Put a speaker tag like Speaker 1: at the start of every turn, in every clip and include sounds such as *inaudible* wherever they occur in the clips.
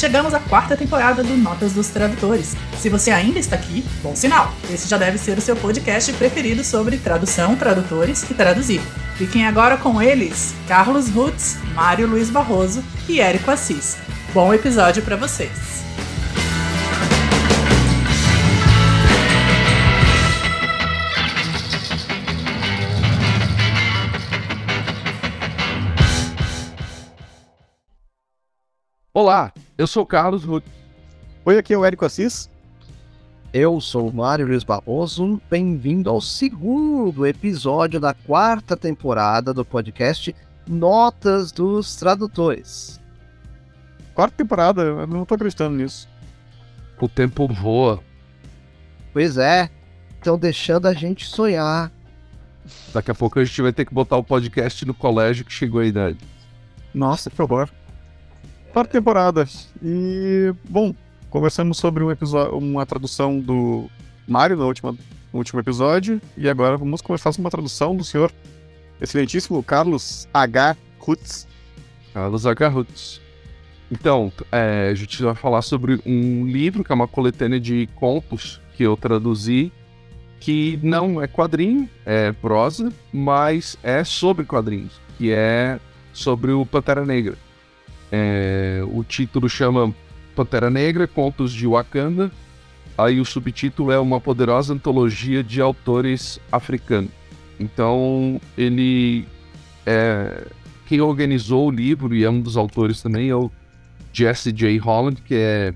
Speaker 1: chegamos à quarta temporada do Notas dos Tradutores. Se você ainda está aqui, bom sinal. Esse já deve ser o seu podcast preferido sobre tradução, tradutores e traduzir. Fiquem agora com eles, Carlos Rutz, Mário Luiz Barroso e Érico Assis. Bom episódio para vocês.
Speaker 2: Olá, eu sou Carlos Ruth.
Speaker 3: Oi, aqui é o Érico Assis.
Speaker 4: Eu sou o Mário Luiz Barroso. Bem-vindo ao segundo episódio da quarta temporada do podcast Notas dos Tradutores.
Speaker 3: Quarta temporada, eu não tô acreditando nisso.
Speaker 2: O tempo voa.
Speaker 4: Pois é, estão deixando a gente sonhar.
Speaker 2: Daqui a pouco a gente vai ter que botar o podcast no colégio que chegou a idade.
Speaker 3: Nossa, que horror quarta temporada. E, bom, conversamos sobre um uma tradução do Mario no, última, no último episódio. E agora vamos conversar sobre uma tradução do senhor excelentíssimo Carlos H. Rutz.
Speaker 2: Carlos H. Rutz. Então, é, a gente vai falar sobre um livro que é uma coletânea de contos que eu traduzi, que não é quadrinho, é prosa, mas é sobre quadrinhos, que é sobre o Pantera Negra. É, o título chama Pantera Negra, Contos de Wakanda. Aí o subtítulo é uma poderosa antologia de autores africanos. Então ele é quem organizou o livro e é um dos autores também é o Jesse J. Holland, que é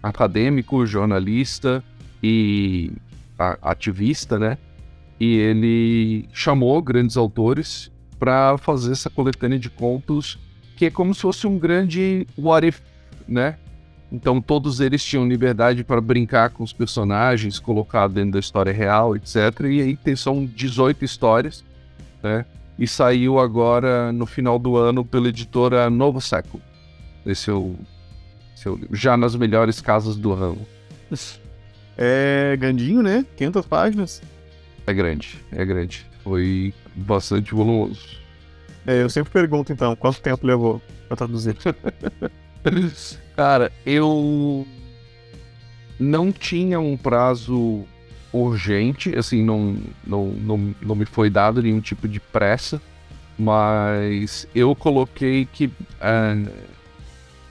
Speaker 2: acadêmico, jornalista e ativista, né? E ele chamou grandes autores para fazer essa coletânea de contos que é como se fosse um grande what if, né? Então todos eles tinham liberdade para brincar com os personagens, colocar dentro da história real, etc. E aí tem, são 18 histórias, né? E saiu agora no final do ano pela editora Novo Século. Esse é o, esse é o já nas melhores casas do ramo. *laughs*
Speaker 3: É grandinho, né? 500 páginas.
Speaker 2: É grande, é grande. Foi bastante volumoso.
Speaker 3: É, eu sempre pergunto então, quanto tempo levou pra traduzir? *laughs*
Speaker 2: Cara, eu não tinha um prazo urgente, assim, não, não, não, não me foi dado nenhum tipo de pressa, mas eu coloquei que é,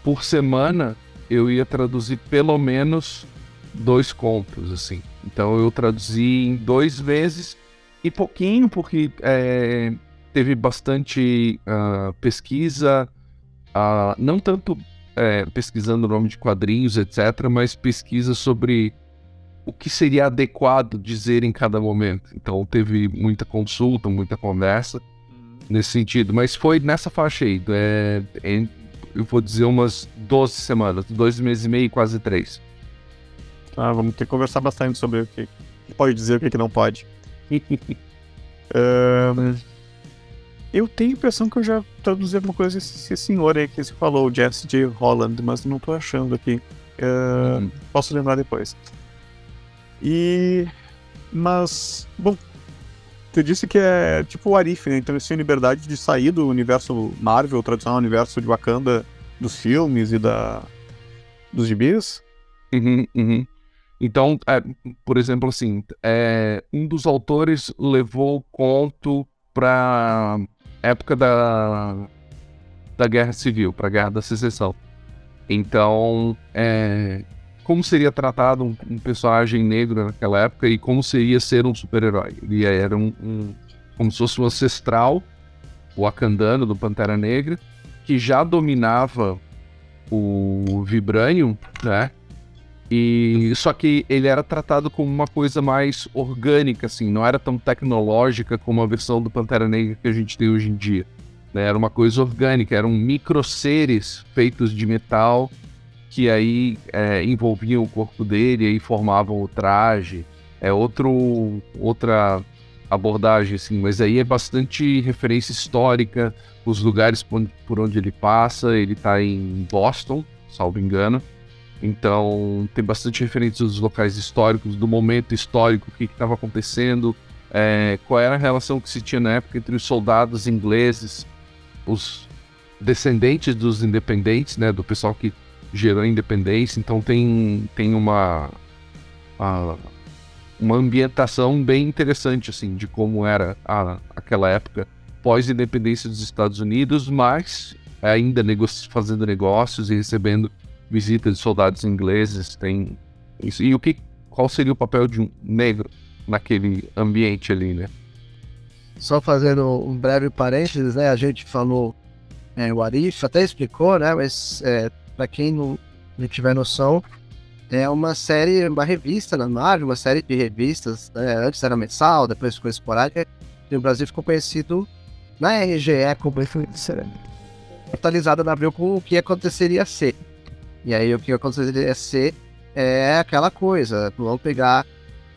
Speaker 2: por semana eu ia traduzir pelo menos dois contos, assim. Então eu traduzi em dois meses e pouquinho, porque é, teve bastante uh, pesquisa, uh, não tanto é, pesquisando o nome de quadrinhos, etc., mas pesquisa sobre o que seria adequado dizer em cada momento. Então teve muita consulta, muita conversa nesse sentido, mas foi nessa faixa aí, é, é, eu vou dizer umas 12 semanas, dois meses e meio, quase três.
Speaker 3: Ah, vamos ter que conversar bastante sobre o que pode dizer e o que não pode. *laughs* uh, Eu tenho a impressão que eu já traduzi alguma coisa esse senhor aí que você falou, Jesse J. Holland, mas não tô achando aqui. Uh, hum. Posso lembrar depois. E. Mas. Bom. Você disse que é tipo o Arif, né? Então eles tinham liberdade de sair do universo Marvel, o tradicional universo de Wakanda dos filmes e da. dos gibis.
Speaker 2: Uhum, uhum. Então, é, por exemplo, assim, é, um dos autores levou o conto para época da, da Guerra Civil, para a Guerra da Secessão. Então, é, como seria tratado um, um, personagem negro naquela época e como seria ser um super-herói? Ele era um, um, como se fosse um ancestral, o Wakandano do Pantera Negra, que já dominava o Vibranium, né? E só que ele era tratado como uma coisa mais orgânica, assim, não era tão tecnológica como a versão do Pantera Negra que a gente tem hoje em dia. Né? Era uma coisa orgânica, eram micro seres feitos de metal que aí é, envolviam o corpo dele e formavam o traje. É outro, outra abordagem, assim, mas aí é bastante referência histórica, os lugares por onde ele passa. Ele está em Boston, salvo engano. Então, tem bastante referências dos locais históricos, do momento histórico, o que estava acontecendo, é, qual era a relação que se tinha na época entre os soldados ingleses, os descendentes dos independentes, né, do pessoal que gerou independência, então tem, tem uma, a, uma ambientação bem interessante assim de como era a, aquela época pós-independência dos Estados Unidos, mas ainda negoci fazendo negócios e recebendo visitas de soldados ingleses, tem isso. E o que, qual seria o papel de um negro naquele ambiente ali, né?
Speaker 4: Só fazendo um breve parênteses, né? A gente falou é, o Arif, até explicou, né? Mas é, para quem não, não tiver noção, é uma série, uma revista na Marvel, uma série de revistas, né? antes era mensal, depois ficou esporádica, e o Brasil ficou conhecido na RGE como *laughs* atualizada na Abril com o que aconteceria ser. E aí o que aconteceria ser é aquela coisa, vamos pegar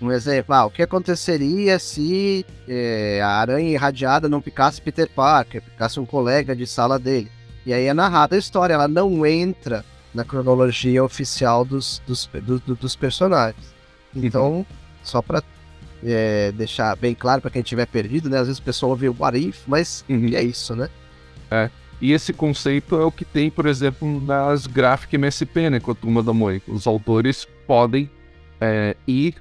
Speaker 4: um exemplo, ah, o que aconteceria se é, a aranha irradiada não picasse Peter Parker, picasse um colega de sala dele? E aí é narrada a história, ela não entra na cronologia oficial dos, dos, do, dos personagens. Então, só para é, deixar bem claro para quem tiver perdido, né? Às vezes o pessoal ouve o What If, mas uhum. é isso, né?
Speaker 2: É. E esse conceito é o que tem, por exemplo, nas Graphic MSP, né? Com a turma da Moe. Os autores podem é, ir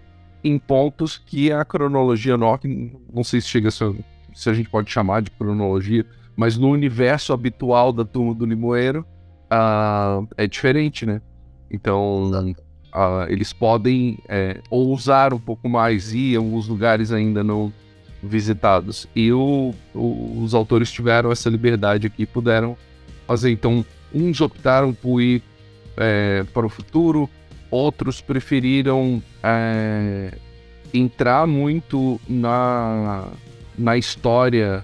Speaker 2: em pontos que a cronologia NOC, não sei se chega a ser, se a gente pode chamar de cronologia, mas no universo habitual da turma do Limoeiro, uh, é diferente, né? Então, uh, eles podem é, ousar um pouco mais, ir em alguns lugares ainda não visitados. E o, o, os autores tiveram essa liberdade aqui, puderam fazer. Então, uns optaram por ir é, para o futuro, outros preferiram é, entrar muito na, na história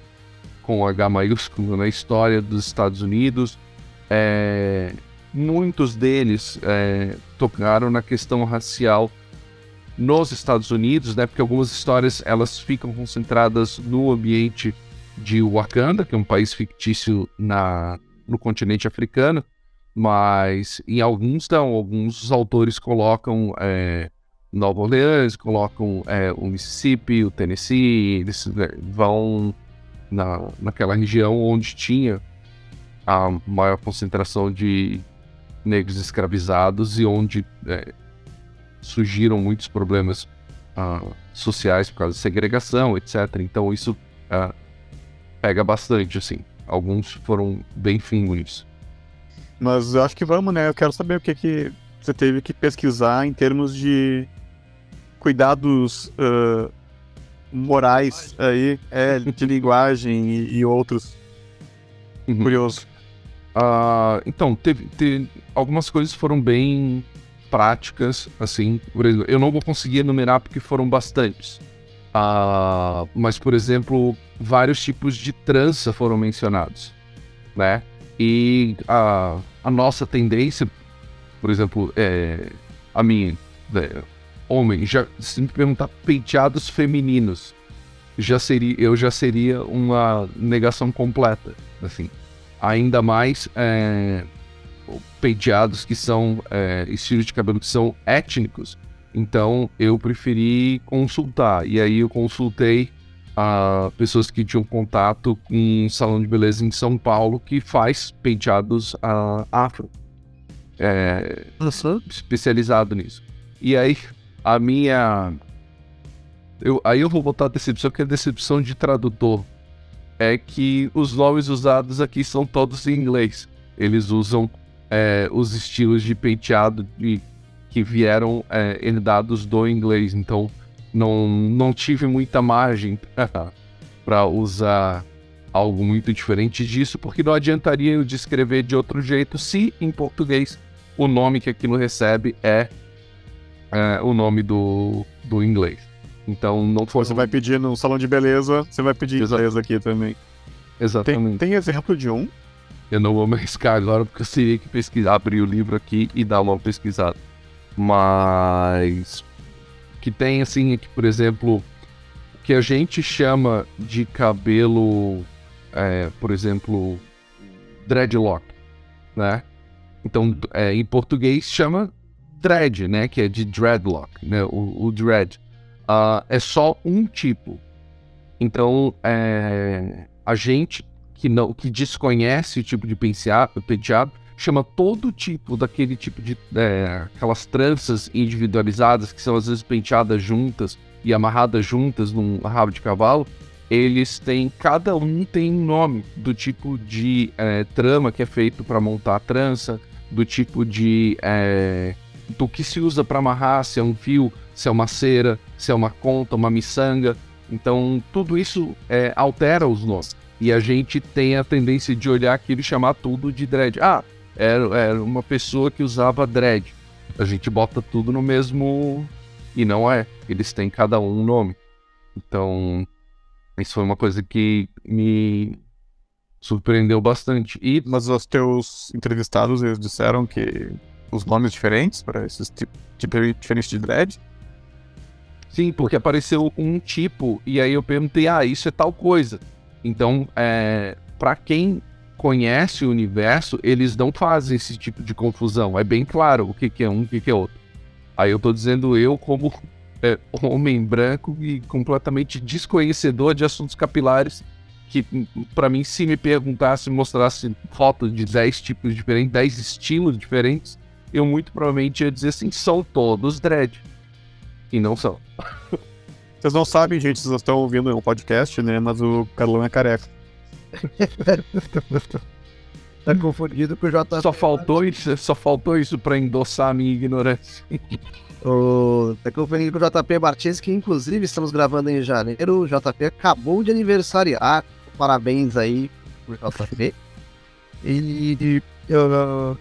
Speaker 2: com H maiúsculo, na história dos Estados Unidos. É, muitos deles é, tocaram na questão racial nos Estados Unidos, né? Porque algumas histórias elas ficam concentradas no ambiente de Wakanda, que é um país fictício na, no continente africano, mas em alguns não, alguns autores colocam é, Nova Orleans, colocam é, o Mississippi, o Tennessee, eles né, vão na, naquela região onde tinha a maior concentração de negros escravizados e onde é, surgiram muitos problemas uh, sociais por causa de segregação, etc. Então isso uh, pega bastante, assim. Alguns foram bem nisso.
Speaker 3: Mas eu acho que vamos, né? Eu quero saber o que, que você teve que pesquisar em termos de cuidados uh, morais aí, é, de *laughs* linguagem e, e outros. Uhum. Curioso.
Speaker 2: Uh, então, teve, teve, algumas coisas foram bem práticas, assim. Por exemplo, eu não vou conseguir enumerar porque foram bastantes. Uh, mas, por exemplo, vários tipos de trança foram mencionados, né? E a, a nossa tendência, por exemplo, é, a minha, é, homem, já, se me perguntar penteados femininos, já seria, eu já seria uma negação completa, assim. Ainda mais é, penteados que são é, estilos de cabelo que são étnicos. Então eu preferi consultar. E aí eu consultei a pessoas que tinham contato com um salão de beleza em São Paulo que faz penteados uh, afro. É, especializado nisso. E aí a minha. Eu, aí eu vou botar a decepção, que é a decepção de tradutor. É que os nomes usados aqui são todos em inglês. Eles usam é, os estilos de penteado de, que vieram é, herdados do inglês. Então, não, não tive muita margem para usar algo muito diferente disso, porque não adiantaria eu descrever de outro jeito se em português o nome que aquilo recebe é, é o nome do, do inglês. Então não
Speaker 3: foi. Você vai pedir no salão de beleza, você vai pedir Exato. inglês aqui também.
Speaker 2: Exatamente.
Speaker 3: Tem, tem exemplo de um
Speaker 2: eu não vou me *laughs* arriscar agora porque eu teria que pesquisar, abrir o livro aqui e dar uma pesquisada. Mas que tem assim, que por exemplo, o que a gente chama de cabelo, é, por exemplo, dreadlock, né? Então, é, em português chama dread, né? Que é de dreadlock, né? O, o dread. Uh, é só um tipo. Então, é, a gente que não que desconhece o tipo de penteado, chama todo tipo daquele tipo de. É, aquelas tranças individualizadas que são às vezes penteadas juntas e amarradas juntas num rabo de cavalo. Eles têm. Cada um tem um nome do tipo de é, trama que é feito para montar a trança, do tipo de. É, do que se usa para amarrar, se é um fio, se é uma cera, se é uma conta, uma miçanga. Então, tudo isso é, altera os nomes. E a gente tem a tendência de olhar aquilo e chamar tudo de dread. Ah, era, era uma pessoa que usava dread. A gente bota tudo no mesmo. E não é. Eles têm cada um um nome. Então, isso foi uma coisa que me surpreendeu bastante. E...
Speaker 3: Mas os teus entrevistados, eles disseram que os nomes diferentes para esses tipos diferentes de dread?
Speaker 2: Sim, porque apareceu um tipo e aí eu perguntei, ah, isso é tal coisa. Então, é, para quem conhece o universo, eles não fazem esse tipo de confusão. É bem claro o que, que é um e o que, que é outro. Aí eu tô dizendo eu como é, homem branco e completamente desconhecedor de assuntos capilares, que para mim, se me perguntasse, mostrasse fotos de 10 tipos diferentes, 10 estilos diferentes, eu muito provavelmente ia dizer assim, são todos dread. E não são. *laughs*
Speaker 3: Vocês não sabem, gente, vocês estão ouvindo um podcast, né? Mas o Carlão é careca. *laughs*
Speaker 4: tá confundido com o JP.
Speaker 2: Só faltou isso, só faltou isso pra endossar a minha ignorância.
Speaker 4: o... Tá confundido com o JP Martins, que inclusive estamos gravando em janeiro. O JP acabou de aniversariar. Parabéns aí pro JP. E eu, eu,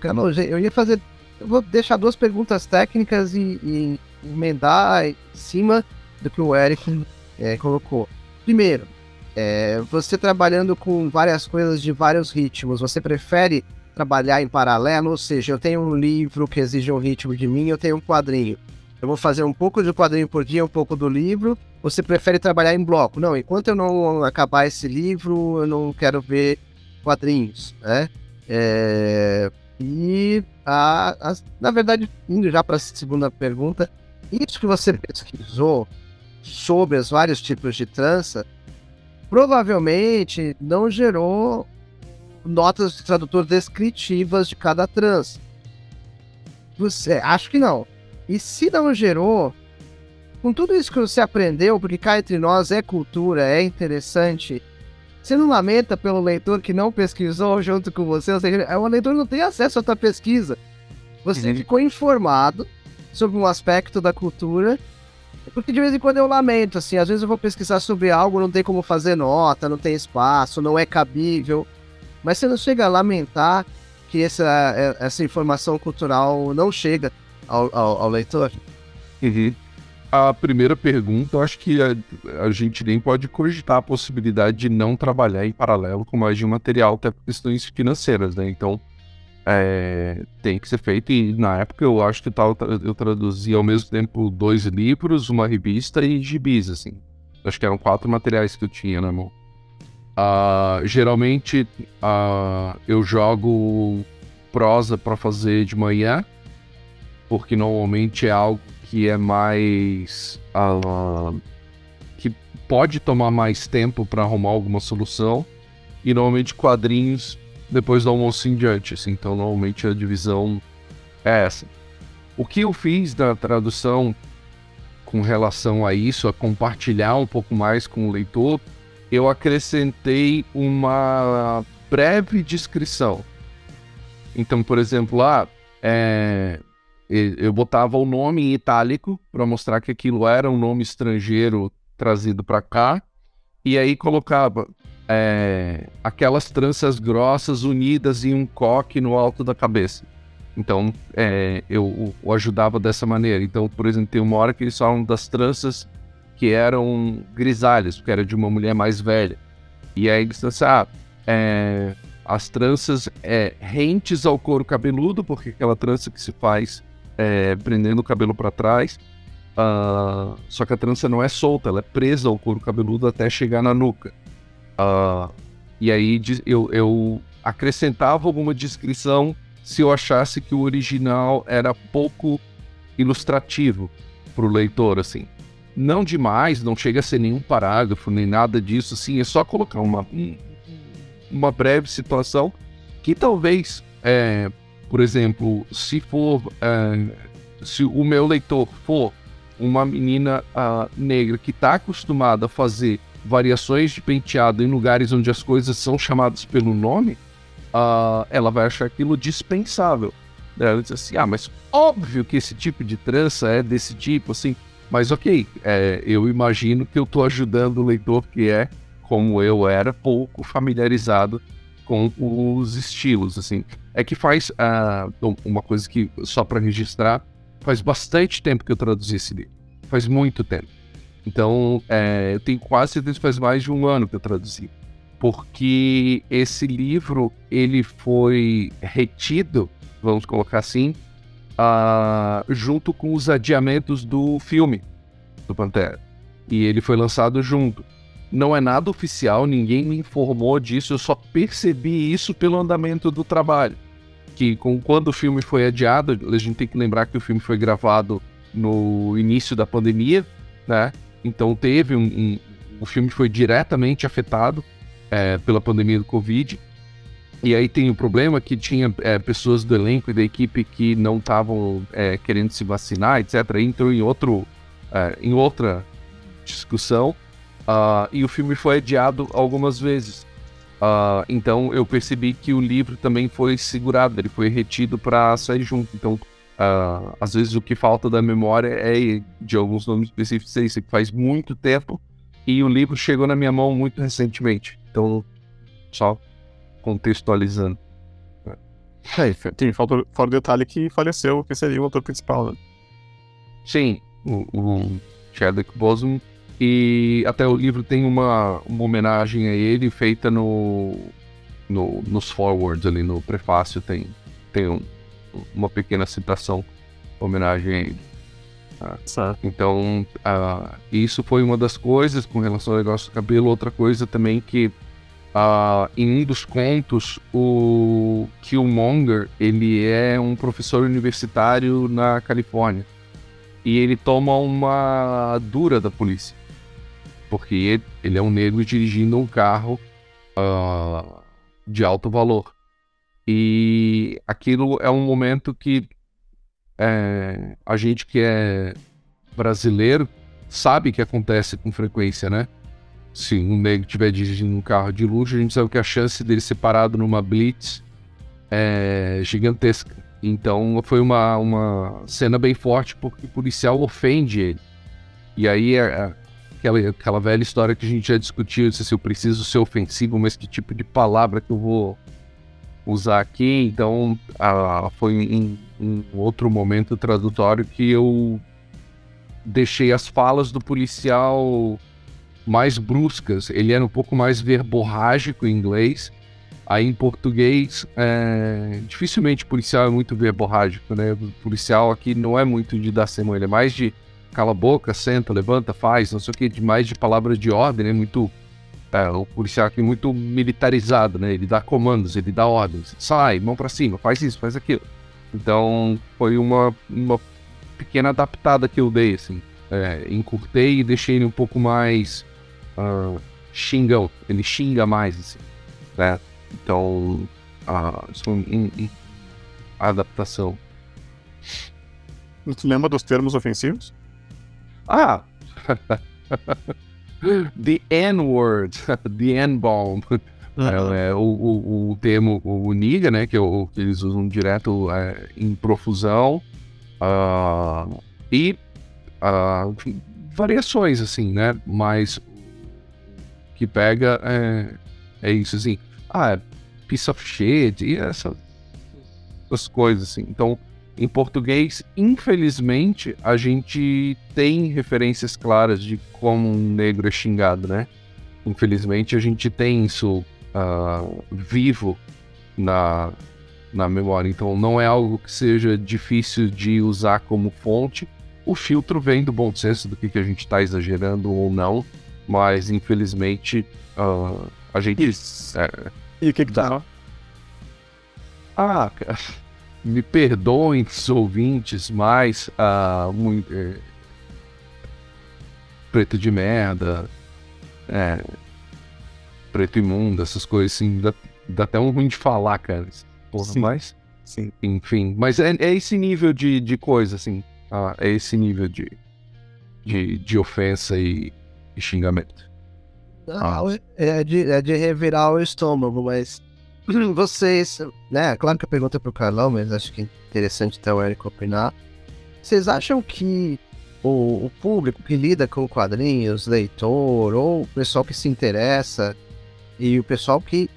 Speaker 4: eu ia fazer. Eu vou deixar duas perguntas técnicas e, e emendar em cima do que o Eric é, colocou. Primeiro, é, você trabalhando com várias coisas de vários ritmos, você prefere trabalhar em paralelo? Ou seja, eu tenho um livro que exige um ritmo de mim, eu tenho um quadrinho. Eu vou fazer um pouco de quadrinho por dia, um pouco do livro. Você prefere trabalhar em bloco? Não, enquanto eu não acabar esse livro, eu não quero ver quadrinhos, né? É, e, a, a, na verdade, indo já para a segunda pergunta, isso que você pesquisou sobre os vários tipos de trança, provavelmente não gerou notas de tradutor descritivas de cada trança. Você, acho que não. E se não gerou, com tudo isso que você aprendeu, porque cá entre nós é cultura, é interessante, você não lamenta pelo leitor que não pesquisou junto com você? Ou seja, o leitor não tem acesso à tua pesquisa. Você uhum. ficou informado sobre um aspecto da cultura porque de vez em quando eu lamento, assim, às vezes eu vou pesquisar sobre algo, não tem como fazer nota, não tem espaço, não é cabível. Mas você não chega a lamentar que essa, é, essa informação cultural não chega ao, ao, ao leitor?
Speaker 2: Uhum. A primeira pergunta, acho que a, a, gente nem pode cogitar a possibilidade de não trabalhar em paralelo com mais de um material, até por questões financeiras, né? Então, é, tem que ser feito. E na época eu acho que tal, eu traduzia ao mesmo tempo dois livros, uma revista e gibis, assim. Acho que eram quatro materiais que eu tinha na mão. Uh, geralmente uh, eu jogo prosa para fazer de manhã, porque normalmente é algo que é mais. Uh, que pode tomar mais tempo para arrumar alguma solução. E normalmente quadrinhos depois do almoço em diante. Assim, então, normalmente a divisão é essa. O que eu fiz da tradução com relação a isso, a compartilhar um pouco mais com o leitor, eu acrescentei uma breve descrição. Então, por exemplo, lá, é, eu botava o nome em itálico para mostrar que aquilo era um nome estrangeiro trazido para cá, e aí colocava é, aquelas tranças grossas unidas em um coque no alto da cabeça. Então, é, eu o ajudava dessa maneira. Então, por exemplo, tem uma hora que eles falam das tranças que eram grisalhas, porque era de uma mulher mais velha. E aí eles disseram, ah, é, as tranças é, rentes ao couro cabeludo, porque aquela trança que se faz é, prendendo o cabelo para trás. Uh, só que a trança não é solta, ela é presa ao couro cabeludo até chegar na nuca. Uh, e aí eu, eu acrescentava alguma descrição se eu achasse que o original era pouco ilustrativo para o leitor, assim. Não demais, não chega a ser nenhum parágrafo, nem nada disso, assim, é só colocar uma, uma breve situação que talvez é, por exemplo, se for. Uh, se o meu leitor for uma menina uh, negra que está acostumada a fazer variações de penteado em lugares onde as coisas são chamadas pelo nome, uh, ela vai achar aquilo dispensável. Ela diz assim: ah, mas óbvio que esse tipo de trança é desse tipo, assim. Mas ok, é, eu imagino que eu estou ajudando o leitor que é, como eu era, pouco familiarizado com os estilos, assim. É que faz uh, uma coisa que, só para registrar, faz bastante tempo que eu traduzi esse livro. Faz muito tempo. Então, é, eu tenho quase certeza que faz mais de um ano que eu traduzi. Porque esse livro, ele foi retido, vamos colocar assim, uh, junto com os adiamentos do filme do Pantera. E ele foi lançado junto. Não é nada oficial, ninguém me informou disso, eu só percebi isso pelo andamento do trabalho. Que com, quando o filme foi adiado, a gente tem que lembrar que o filme foi gravado no início da pandemia, né? Então teve um, um o filme foi diretamente afetado é, pela pandemia do Covid. E aí tem o problema que tinha é, pessoas do elenco e da equipe que não estavam é, querendo se vacinar, etc. Entrou em outro, é, em outra discussão. Uh, e o filme foi adiado algumas vezes. Uh, então eu percebi que o livro também foi segurado, ele foi retido para sair junto. Então Uh, às vezes o que falta da memória é de alguns nomes específicos, é isso que faz muito tempo e o livro chegou na minha mão muito recentemente. Então, só contextualizando.
Speaker 3: É, tem falta, fora o detalhe que faleceu, que seria o autor principal, né?
Speaker 2: Sim, o, o Chadwick Boseman. E até o livro tem uma, uma homenagem a ele feita no, no, nos forwards ali, no prefácio tem, tem um, uma pequena citação, homenagem a ele.
Speaker 3: Tá?
Speaker 2: Então, uh, isso foi uma das coisas com relação ao negócio do cabelo. Outra coisa também que uh, em um dos contos, o Killmonger, ele é um professor universitário na Califórnia. E ele toma uma dura da polícia. Porque ele, ele é um negro dirigindo um carro de alto valor. E aquilo é um momento que é, a gente que é brasileiro sabe que acontece com frequência, né? Se um negro estiver dirigindo um carro de luxo, a gente sabe que a chance dele ser parado numa blitz é gigantesca. Então foi uma, uma cena bem forte porque o policial ofende ele. E aí é, é aquela, aquela velha história que a gente já discutiu, se eu preciso ser ofensivo, mas que tipo de palavra que eu vou usar aqui. Então, ah, foi em, em outro momento tradutório que eu deixei as falas do policial mais bruscas. Ele era um pouco mais verborrágico em inglês. Aí em português, é... dificilmente policial é muito verborrágico, né? O policial aqui não é muito de dar semana, ele é mais de cala a boca, senta, levanta, faz, não sei o que, mais de palavras de ordem, né? Muito é, o policial aqui muito militarizado, né? Ele dá comandos, ele dá ordens. Sai, mão para cima, faz isso, faz aquilo. Então, foi uma, uma pequena adaptada que eu dei, assim. É, encurtei e deixei ele um pouco mais uh, xingão. Ele xinga mais, assim. Né? Então, uh, isso foi um, um, a adaptação.
Speaker 3: Tu lembra dos termos ofensivos?
Speaker 2: Ah! *laughs* *gasps* The N-word, *laughs* the N-bomb. Uhum. É, o, o, o, termo, o niga, né, que, é o, que eles usam direto é, em profusão. Uh, e uh, variações, assim, né? Mas que pega é, é isso, assim. Ah, é piece of shit e essas, essas coisas, assim. Então, em português, infelizmente, a gente tem referências claras de como um negro é xingado, né? Infelizmente, a gente tem isso uh, vivo na, na memória. Então, não é algo que seja difícil de usar como fonte. O filtro vem do bom senso do que, que a gente está exagerando ou não, mas infelizmente uh, a gente.
Speaker 3: É, e o que, que tá?
Speaker 2: Ah, cara me perdoem os *laughs* ouvintes, mas uh, muito, é, preto de merda, é, preto imundo, essas coisas assim, dá, dá, até um ruim de falar, cara. Porra, mas
Speaker 3: Sim.
Speaker 2: Enfim, mas é, é esse nível de, de coisa, assim. Ah, é esse nível de, de, de ofensa e, e xingamento.
Speaker 4: Não, é, de, é de revirar o estômago, mas *clears throat* vocês, né? Claro que a pergunta é pro Carlão, mas acho que é interessante até o Eric opinar. Vocês acham que o, o público que lida com quadrinhos, leitor, ou o pessoal que se interessa, e o pessoal que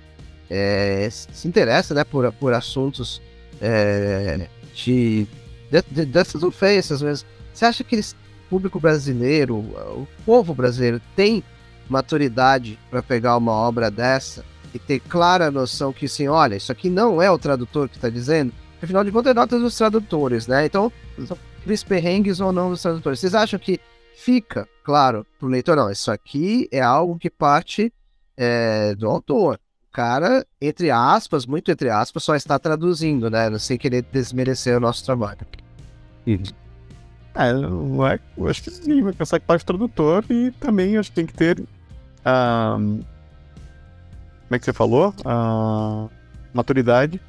Speaker 4: é, se interessa né, por, por assuntos é, de, de, de, dessas ofensas mesmo. Você acha que o público brasileiro, o povo brasileiro, tem maturidade para pegar uma obra dessa e ter clara noção que, sim, olha, isso aqui não é o tradutor que está dizendo? Afinal de contas, é nota dos tradutores, né? Então, são perrengues ou não dos tradutores. Vocês acham que fica claro para o leitor? Não, isso aqui é algo que parte é, do autor cara, entre aspas, muito entre aspas, só está traduzindo, né? Sem querer desmerecer o nosso trabalho.
Speaker 3: É, eu, eu acho que sim, vai pensar que parte do tradutor e também acho que tem que ter. Uh, como é que você falou? Uh, maturidade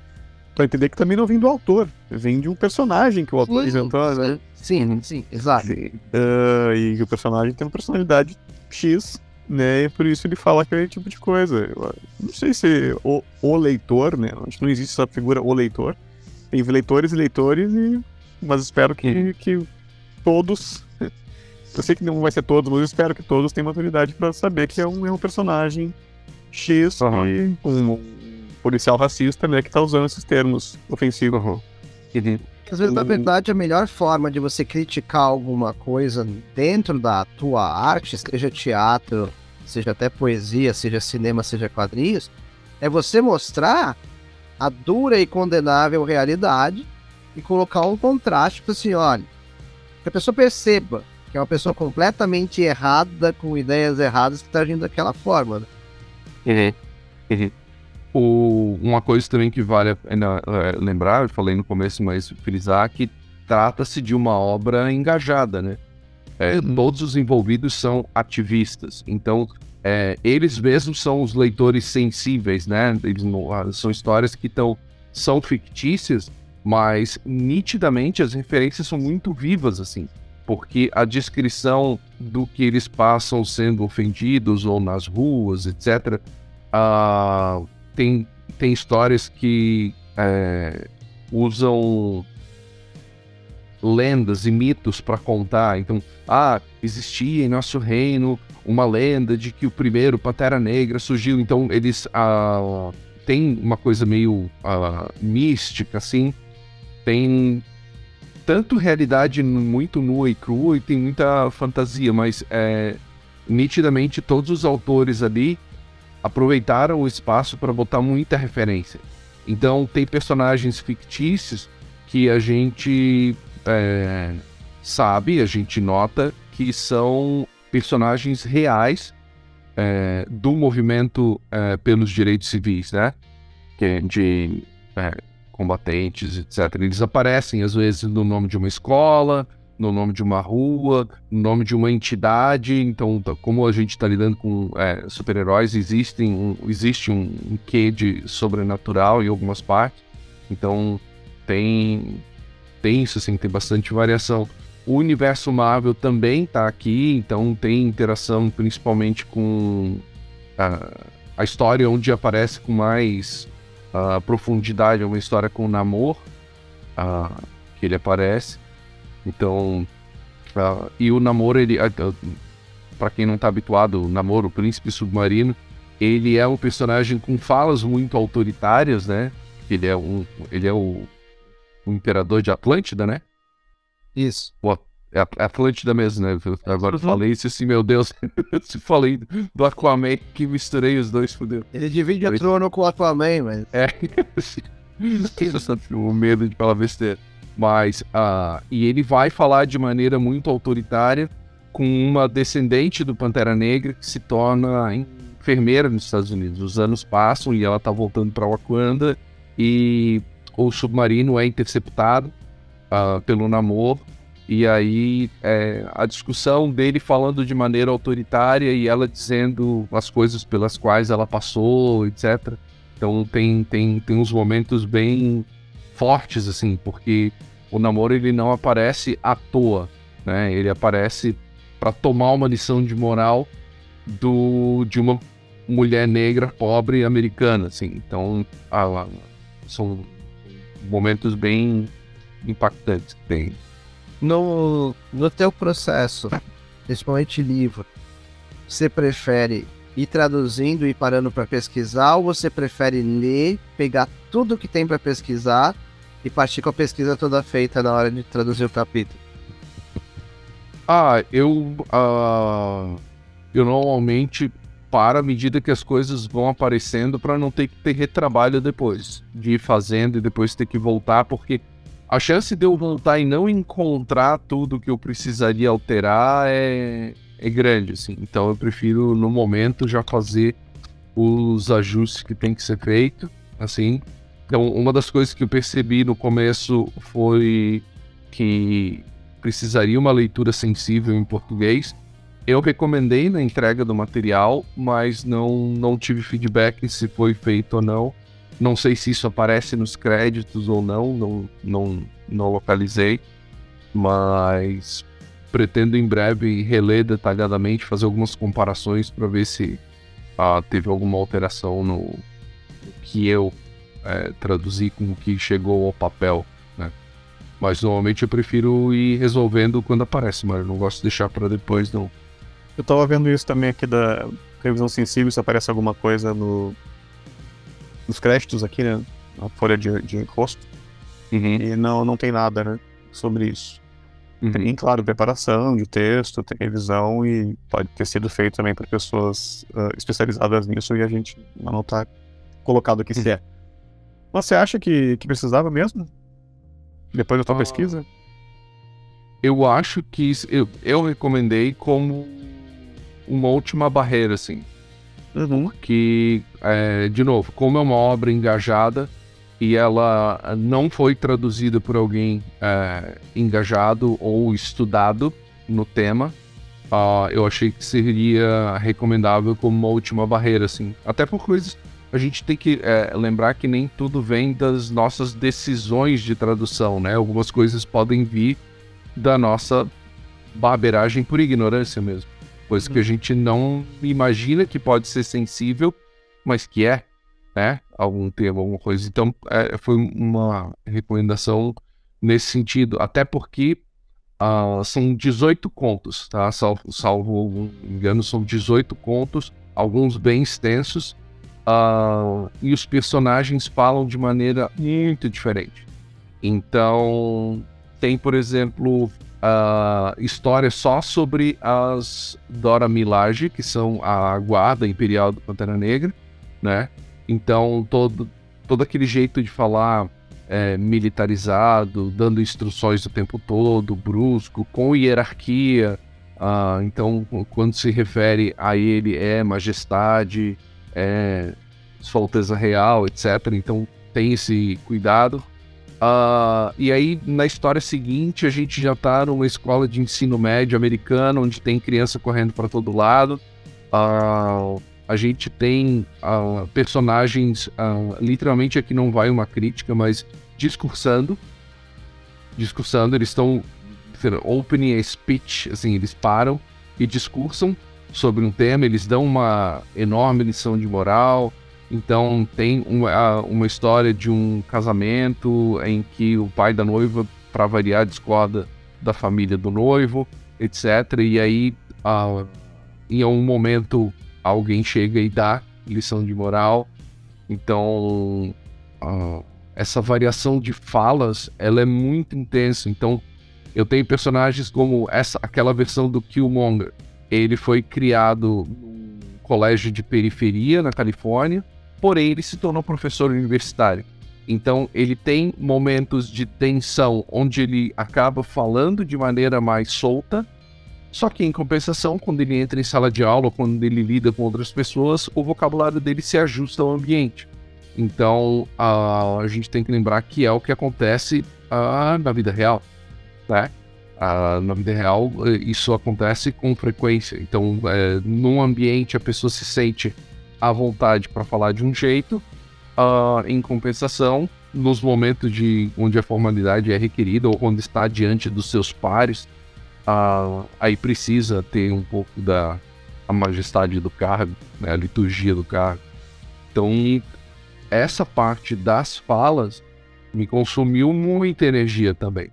Speaker 3: para entender que também não vem do autor, vem de um personagem que o autor sim, inventou, né?
Speaker 4: Sim, sim, exato.
Speaker 3: Uh, e o personagem tem uma personalidade X né? E por isso ele fala aquele tipo de coisa. Eu não sei se o, o leitor, né? Acho que não existe essa figura o leitor. Tem leitores e leitores, e... mas espero que, que todos. *laughs* Eu sei que não vai ser todos, mas espero que todos tenham maturidade para saber que é um, é um personagem X uhum. e um, policial racista, né, que tá usando esses termos ofensivos. Uhum.
Speaker 4: Às vezes, na verdade, a melhor forma de você criticar alguma coisa dentro da tua arte, seja teatro, seja até poesia, seja cinema, seja quadrinhos, é você mostrar a dura e condenável realidade e colocar um contraste para assim, olha, que a pessoa perceba que é uma pessoa completamente errada, com ideias erradas, que está agindo daquela forma. Né?
Speaker 2: Uhum. Uhum. O, uma coisa também que vale a pena é, lembrar, eu falei no começo, mas frisar que trata-se de uma obra engajada, né? É, uhum. Todos os envolvidos são ativistas, então é, eles mesmos são os leitores sensíveis, né? Eles não, ah, são histórias que tão, são fictícias, mas nitidamente as referências são muito vivas, assim, porque a descrição do que eles passam sendo ofendidos ou nas ruas, etc., uh, tem, tem histórias que é, usam lendas e mitos para contar. Então, ah, existia em nosso reino uma lenda de que o primeiro Pantera Negra surgiu. Então, eles ah, têm uma coisa meio ah, mística, assim. Tem tanto realidade muito nua e crua e tem muita fantasia, mas é, nitidamente todos os autores ali aproveitaram o espaço para botar muita referência. Então tem personagens fictícios que a gente é, sabe, a gente nota que são personagens reais é, do movimento é, pelos direitos civis, né? Que, combatentes, etc. Eles aparecem às vezes no nome de uma escola, no nome de uma rua, no nome de uma entidade. Então, tá, como a gente está lidando com é, super-heróis, existe um, existe um, quê de sobrenatural em algumas partes. Então, tem, tem isso, assim, tem bastante variação. O universo Marvel também está aqui, então tem interação principalmente com a, a história onde aparece com mais uh, profundidade, é uma história com o Namor, que ele aparece. Então, e o namoro, ele, para quem não tá habituado, o namoro, o príncipe submarino, ele é um personagem com falas muito autoritárias, né? Ele é um, ele é o, o imperador de Atlântida, né?
Speaker 4: Isso.
Speaker 2: O, é Atlântida mesmo, né? Agora uhum. falei isso assim, meu Deus. *laughs* Se falei do Aquaman que misturei os dois, fudeu.
Speaker 4: Ele divide a trono com o Aquaman, mas.
Speaker 2: É. *laughs* o medo de falar besteira. Mas, uh, e ele vai falar de maneira muito autoritária com uma descendente do Pantera Negra que se torna enfermeira nos Estados Unidos. Os anos passam e ela tá voltando para Wakanda e o submarino é interceptado uh, pelo Namor. E aí é, a discussão dele falando de maneira autoritária e ela dizendo as coisas pelas quais ela passou, etc. Então tem, tem, tem uns momentos bem fortes, assim, porque o namoro ele não aparece à toa, né? Ele aparece para tomar uma lição de moral do de uma mulher negra pobre americana, assim. Então, ah, são momentos bem impactantes que tem.
Speaker 4: No, no teu processo, principalmente livro, você prefere ir traduzindo e parando para pesquisar ou você prefere ler, pegar tudo que tem para pesquisar e partir com a pesquisa toda feita na hora de traduzir o capítulo?
Speaker 2: Ah, eu uh, eu normalmente paro à medida que as coisas vão aparecendo para não ter que ter retrabalho depois de ir fazendo e depois ter que voltar porque a chance de eu voltar e não encontrar tudo que eu precisaria alterar é, é grande, assim. Então eu prefiro, no momento, já fazer os ajustes que tem que ser feito, assim. Então, uma das coisas que eu percebi no começo foi que precisaria uma leitura sensível em português. Eu recomendei na entrega do material, mas não, não tive feedback se foi feito ou não. Não sei se isso aparece nos créditos ou não, não, não, não localizei, mas pretendo em breve reler detalhadamente, fazer algumas comparações para ver se ah, teve alguma alteração no, que eu é, traduzi com o que chegou ao papel. Né? Mas normalmente eu prefiro ir resolvendo quando aparece, mas eu não gosto de deixar para depois, não.
Speaker 3: Eu tava vendo isso também aqui da revisão sensível, se aparece alguma coisa no, nos créditos aqui, né? Na folha de, de rosto. Uhum. E não, não tem nada, né? Sobre isso. Uhum. Tem, claro, preparação de texto, tem revisão e pode ter sido feito também por pessoas uh, especializadas nisso e a gente não tá colocado aqui uhum. se é. Mas você acha que, que precisava mesmo? Depois da tua ah, pesquisa?
Speaker 2: Eu acho que eu, eu recomendei como uma última barreira, assim. Uhum. Que, é, de novo, como é uma obra engajada e ela não foi traduzida por alguém é, engajado ou estudado no tema, uh, eu achei que seria recomendável como uma última barreira, assim. Até por coisas. A gente tem que é, lembrar que nem tudo vem das nossas decisões de tradução, né? Algumas coisas podem vir da nossa barbeiragem por ignorância mesmo. Coisa que a gente não imagina que pode ser sensível, mas que é, né? Algum tema, alguma coisa. Então, é, foi uma recomendação nesse sentido. Até porque uh, são 18 contos, tá? Salvo, salvo engano, são 18 contos, alguns bem extensos. Uh, e os personagens falam de maneira muito diferente. Então, tem, por exemplo, uh, história só sobre as Dora Milaje, que são a guarda imperial do Pantera Negra, né? Então, todo, todo aquele jeito de falar é, militarizado, dando instruções o tempo todo, brusco, com hierarquia. Uh, então, quando se refere a ele, é majestade, é sua alteza real, etc. Então, tem esse cuidado. Uh, e aí, na história seguinte, a gente já tá numa escola de ensino médio americano, onde tem criança correndo para todo lado. Uh, a gente tem uh, personagens, literalmente aqui não vai uma crítica, mas discursando. Discursando, eles estão opening a speech, assim, eles param e discursam sobre um tema, eles dão uma enorme lição de moral, então tem uma, uma história de um casamento em que o pai da noiva, para variar, discorda da família do noivo, etc. E aí, em um momento, alguém chega e dá lição de moral. Então, essa variação de falas, ela é muito intensa. Então, eu tenho personagens como essa, aquela versão do Killmonger. Ele foi criado num colégio de periferia na Califórnia porém ele se tornou professor universitário. Então ele tem momentos de tensão onde ele acaba falando de maneira mais solta, só que em compensação, quando ele entra em sala de aula, quando ele lida com outras pessoas, o vocabulário dele se ajusta ao ambiente. Então a, a gente tem que lembrar que é o que acontece uh, na vida real, né? Uh, na vida real, isso acontece com frequência. Então, é, num ambiente a pessoa se sente à vontade para falar de um jeito, uh, em compensação, nos momentos de onde a formalidade é requerida ou quando está diante dos seus pares, ah, aí precisa ter um pouco da a majestade do cargo, né, a liturgia do cargo. Então, essa parte das falas me consumiu muita energia também.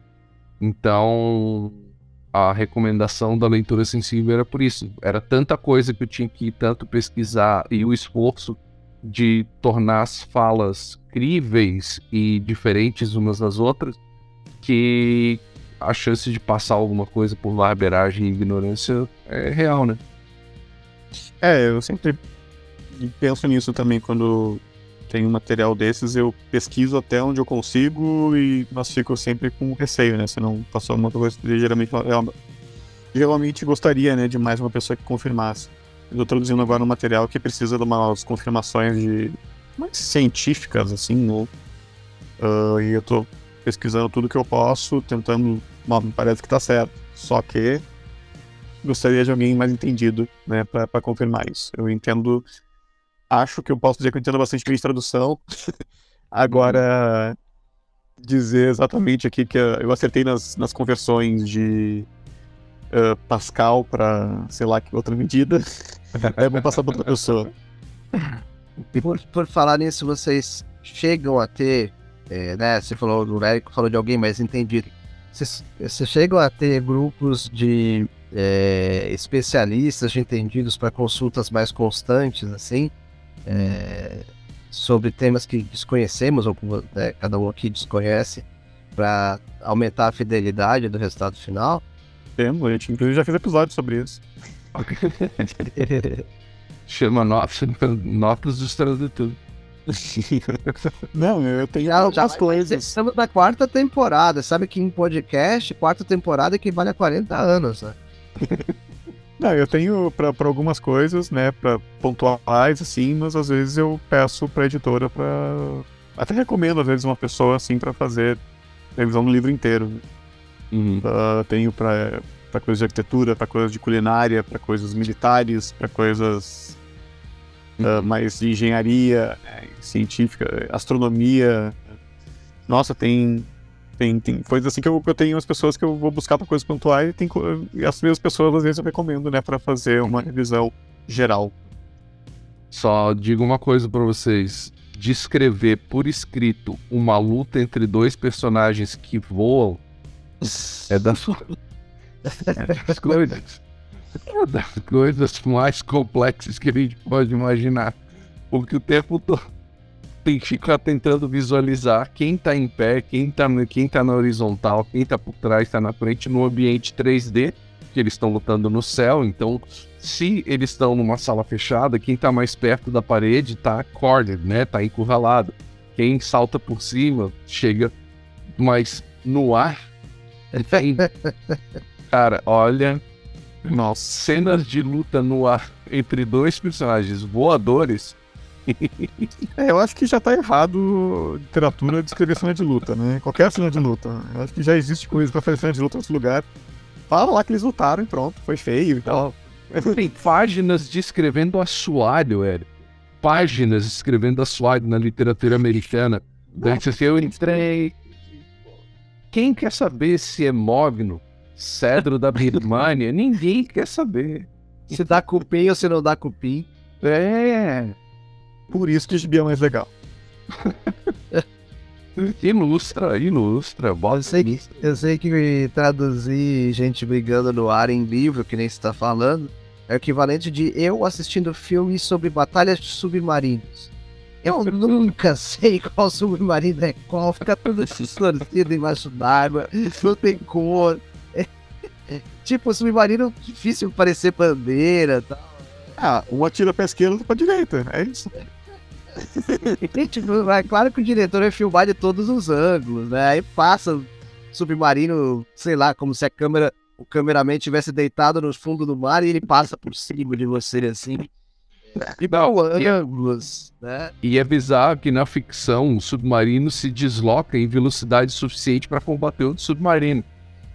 Speaker 2: Então, a recomendação da leitura sensível era por isso. Era tanta coisa que eu tinha que tanto pesquisar e o esforço de tornar as falas críveis e diferentes umas das outras, que a chance de passar alguma coisa por barbeiragem e ignorância é real, né?
Speaker 3: É, eu sempre penso nisso também quando um material desses, eu pesquiso até onde eu consigo, e mas fico sempre com receio, né? Se não passou uma coisa geralmente, geralmente gostaria, né, de mais uma pessoa que confirmasse. Tô traduzindo agora um material que precisa de umas confirmações de mais científicas, assim, no, uh, e eu tô pesquisando tudo que eu posso, tentando. Bom, parece que tá certo. Só que gostaria de alguém mais entendido, né, para confirmar isso. Eu entendo acho que eu posso dizer que eu entendo bastante bem de tradução. *laughs* Agora, dizer exatamente aqui que eu acertei nas, nas conversões de uh, Pascal para sei lá que outra medida, *laughs* é bom passar para outra pessoa.
Speaker 4: Por, por falar nisso, vocês chegam a ter, é, né? Você falou, o Érico falou de alguém mais entendido. Vocês, vocês chegam a ter grupos de é, especialistas, de entendidos para consultas mais constantes, assim? É, sobre temas que desconhecemos, ou né, cada um aqui desconhece, para aumentar a fidelidade do resultado final?
Speaker 3: Temos, a gente inclusive já fez episódio sobre isso. *laughs*
Speaker 2: Chama Notas dos Tradutores. *laughs*
Speaker 3: Não, eu tenho já,
Speaker 4: já coisas. Estamos na quarta temporada. Sabe que em podcast, quarta temporada equivale a 40 anos, né? *laughs*
Speaker 3: Não, eu tenho para algumas coisas, né, para pontuais, assim, mas às vezes eu peço pra editora para Até recomendo, às vezes, uma pessoa, assim, para fazer revisão do livro inteiro. Uhum. Uh, tenho para para coisas de arquitetura, para coisas de culinária, para coisas militares, para coisas uh, mais de engenharia, é, científica, astronomia. Nossa, tem tem, tem coisas assim que eu, eu tenho as pessoas que eu vou buscar para coisas pontuais e, tem, e as mesmas pessoas às vezes eu recomendo, né, para fazer uma revisão geral.
Speaker 2: Só digo uma coisa para vocês: descrever por escrito uma luta entre dois personagens que voam é das, *laughs* é das coisas, é das coisas mais complexas que a gente pode imaginar. Porque o tempo todo tem que ficar tentando visualizar quem tá em pé, quem tá, quem tá na horizontal, quem tá por trás, tá na frente, no ambiente 3D, que eles estão lutando no céu. Então, se eles estão numa sala fechada, quem tá mais perto da parede tá cornered, né? Tá encurralado. Quem salta por cima chega mais no ar. *laughs* Cara, olha. Nossa, cenas de luta no ar entre dois personagens voadores
Speaker 3: é, eu acho que já tá errado literatura descrever cena de luta, né? Qualquer cena de luta. Eu acho que já existe coisa pra fazer cena de luta em outro lugar. Fala lá que eles lutaram e pronto, foi feio e tal.
Speaker 2: Tem páginas descrevendo assoalho, Eric. Páginas descrevendo assoalho na literatura americana. Eu entrei. Quem quer saber se é mogno, cedro da Birmania? Ninguém quer saber.
Speaker 4: Se dá cupim ou se não dá cupim.
Speaker 2: É.
Speaker 3: Por isso que o gibi é mais legal. *laughs*
Speaker 2: ilustra, ilustra.
Speaker 4: Eu sei, eu sei que traduzir gente brigando no ar em livro, que nem você está falando, é o equivalente de eu assistindo filmes sobre batalhas de submarinos. Eu *laughs* nunca sei qual submarino é qual, fica tudo *laughs* distorcido embaixo d'água, não tem cor. É, é, tipo, submarino difícil parecer bandeira e tal.
Speaker 3: Ah, um atira pra esquerda, outro pra direita, é isso. *laughs*
Speaker 4: tipo, é claro que o diretor vai filmar de todos os ângulos, né? Aí passa submarino, sei lá, como se a câmera, o cameraman tivesse deitado no fundo do mar e ele passa por cima de você assim.
Speaker 2: E não, ângulos, né? E é bizarro que na ficção o submarino se desloca em velocidade suficiente para combater outro submarino.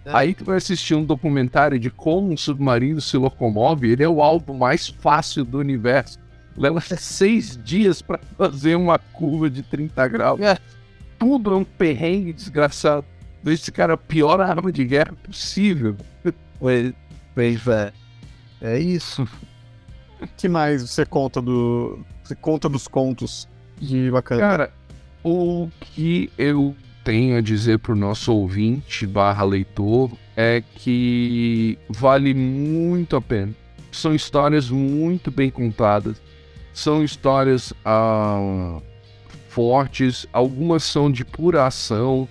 Speaker 2: É. Aí tu vai assistir um documentário de como um submarino se locomove, ele é o alvo mais fácil do universo leva seis dias para fazer uma curva de 30 graus. É. tudo é um perrengue desgraçado. Esse cara é a pior arma de guerra possível. *laughs*
Speaker 4: Pois, pois é. É isso.
Speaker 3: que mais você conta do. Você conta dos contos de bacana?
Speaker 2: Cara, o que eu tenho a dizer pro nosso ouvinte barra leitor é que vale muito a pena. São histórias muito bem contadas. São histórias ah, fortes, algumas são de pura ação,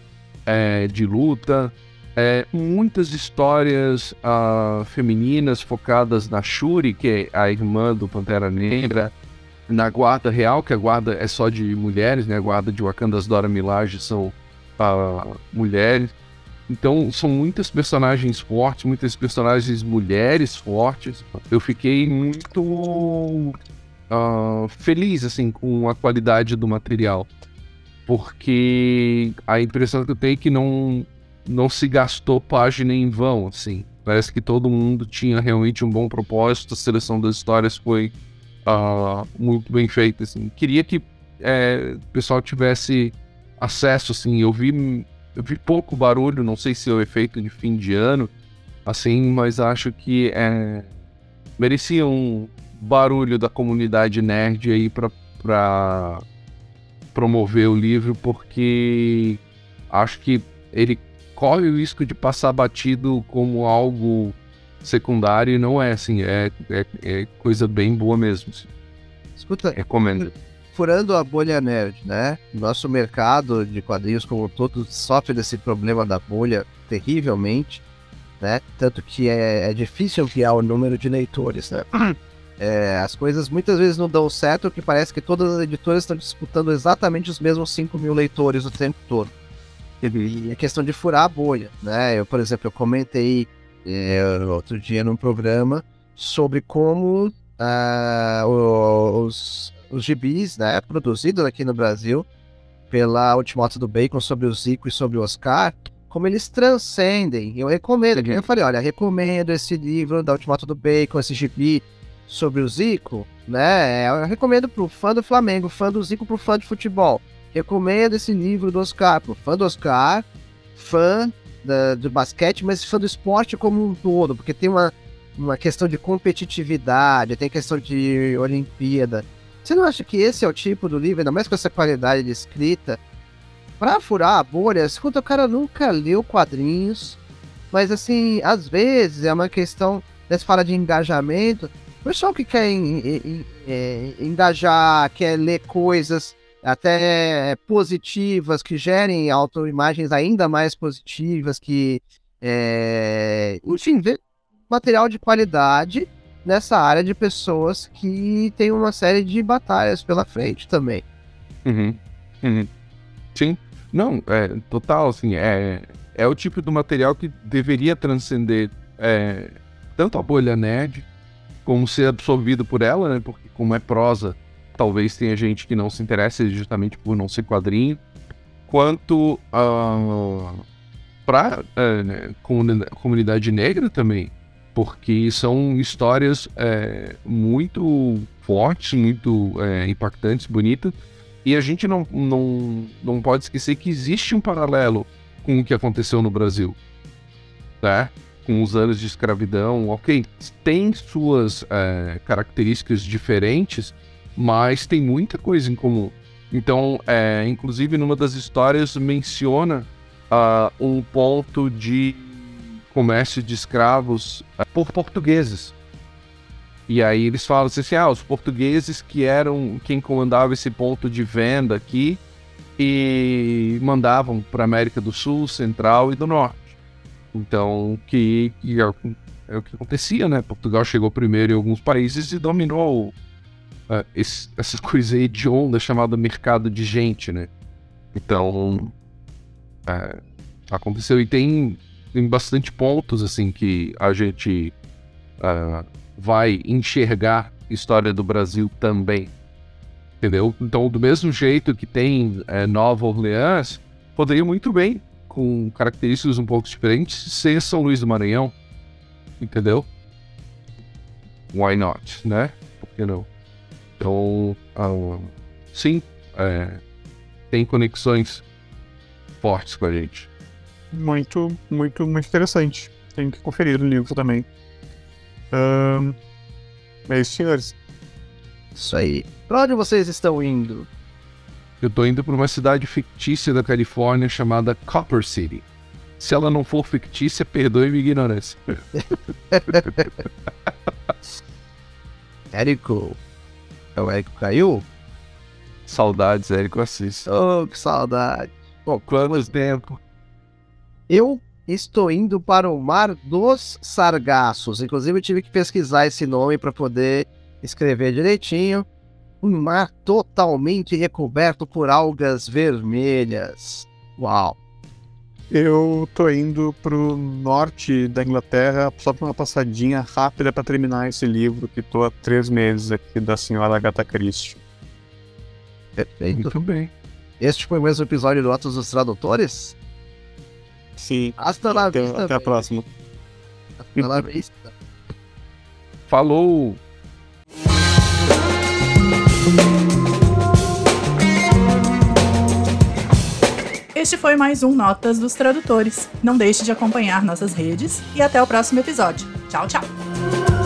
Speaker 2: é, de luta, é, muitas histórias uh, femininas focadas na Shuri, que é a irmã do Pantera Negra, na Guarda Real, que a guarda é só de mulheres, né? A guarda de Wakandas Dora Milaje são uh, mulheres. Então, são muitas personagens fortes, muitas personagens mulheres fortes. Eu fiquei muito uh, feliz, assim, com a qualidade do material. Porque a impressão que eu tenho é que não, não se gastou página em vão, assim. Parece que todo mundo tinha realmente um bom propósito, a seleção das histórias foi uh, muito bem feita, assim. Queria que é, o pessoal tivesse acesso, assim. Eu vi, eu vi pouco barulho, não sei se é o efeito de fim de ano, assim, mas acho que é, merecia um barulho da comunidade nerd aí para promover o livro, porque acho que ele corre o risco de passar batido como algo secundário e não é assim, é, é, é coisa bem boa mesmo. Assim.
Speaker 4: Escuta,
Speaker 2: recomendo.
Speaker 4: Furando a bolha nerd, né? Nosso mercado de quadrinhos como todo sofre desse problema da bolha terrivelmente, né? Tanto que é, é difícil ampliar o número de leitores, né? É, as coisas muitas vezes não dão certo, que parece que todas as editoras estão disputando exatamente os mesmos 5 mil leitores o tempo todo. E é questão de furar a bolha, né? Eu, por exemplo, eu comentei é, outro dia num programa sobre como uh, os, os gibis, né, produzidos aqui no Brasil pela Ultimato do Bacon sobre o Zico e sobre o Oscar, como eles transcendem. Eu recomendo, eu falei, olha, recomendo esse livro da Ultimato do Bacon, esse gibi sobre o Zico, né? Eu recomendo pro fã do Flamengo, fã do Zico pro fã de futebol recomendo esse livro do Oscar, pro fã do Oscar, fã da, do basquete, mas fã do esporte como um todo, porque tem uma, uma questão de competitividade, tem questão de Olimpíada. Você não acha que esse é o tipo do livro, ainda mais com essa qualidade de escrita, pra furar a bolha? Escuta, o cara nunca leu quadrinhos, mas assim, às vezes é uma questão, dessa fala de engajamento, o pessoal que quer é, engajar, quer ler coisas até positivas, que gerem autoimagens ainda mais positivas, que, é, enfim, material de qualidade nessa área de pessoas que tem uma série de batalhas pela frente também.
Speaker 2: Uhum. Uhum. Sim. Não, é total, assim, é, é o tipo do material que deveria transcender é, tanto a bolha nerd, como ser absorvido por ela, né? Porque como é prosa, talvez tenha gente que não se interesse justamente por não ser quadrinho, quanto uh, para uh, né, comunidade negra também, porque são histórias é, muito fortes, muito é, impactantes, bonitas, e a gente não, não, não pode esquecer que existe um paralelo com o que aconteceu no Brasil, tá? Com os anos de escravidão, ok, tem suas é, características diferentes, mas tem muita coisa em comum. Então, é, inclusive, numa das histórias menciona uh, um ponto de comércio de escravos uh, por portugueses. E aí eles falam assim, ah, os portugueses que eram quem comandava esse ponto de venda aqui e mandavam para América do Sul, Central e do Norte. Então, que, que é, é, o que acontecia, né? Portugal chegou primeiro em alguns países e dominou uh, esse, essa *laughs* coisa hedionda chamada mercado de gente, né? Então, uh, aconteceu e tem, tem bastante pontos, assim, que a gente uh, vai enxergar história do Brasil também, entendeu? Então, do mesmo jeito que tem é, Nova Orleans, poderia muito bem, com características um pouco diferentes, ser São Luís do Maranhão, entendeu? Why not, né? Por que não? Então, sim, é, tem conexões fortes com a gente.
Speaker 3: Muito, muito, muito interessante. Tenho que conferir o livro também. Um, é isso, senhores.
Speaker 4: Isso aí. Pra onde vocês estão indo?
Speaker 2: Eu tô indo para uma cidade fictícia da Califórnia chamada Copper City. Se ela não for fictícia, perdoe minha ignorância. *laughs*
Speaker 4: Érico. É o Érico caiu?
Speaker 2: Saudades, Érico Assis.
Speaker 4: Oh, que saudade.
Speaker 2: Bom, quanto tempo?
Speaker 4: Eu estou indo para o Mar dos Sargassos. Inclusive, eu tive que pesquisar esse nome para poder escrever direitinho. Um mar totalmente recoberto por algas vermelhas. Uau!
Speaker 3: Eu tô indo pro norte da Inglaterra só pra uma passadinha rápida para terminar esse livro que tô há três meses aqui da senhora Agatha Christie.
Speaker 4: Perfeito.
Speaker 2: Muito bem.
Speaker 4: Este foi o mesmo episódio do Atos dos Tradutores?
Speaker 3: Sim.
Speaker 4: Hasta la
Speaker 3: Até,
Speaker 4: vista.
Speaker 3: até a próxima.
Speaker 4: Hasta la vista.
Speaker 2: Falou!
Speaker 1: Este foi mais um Notas dos Tradutores. Não deixe de acompanhar nossas redes e até o próximo episódio. Tchau, tchau!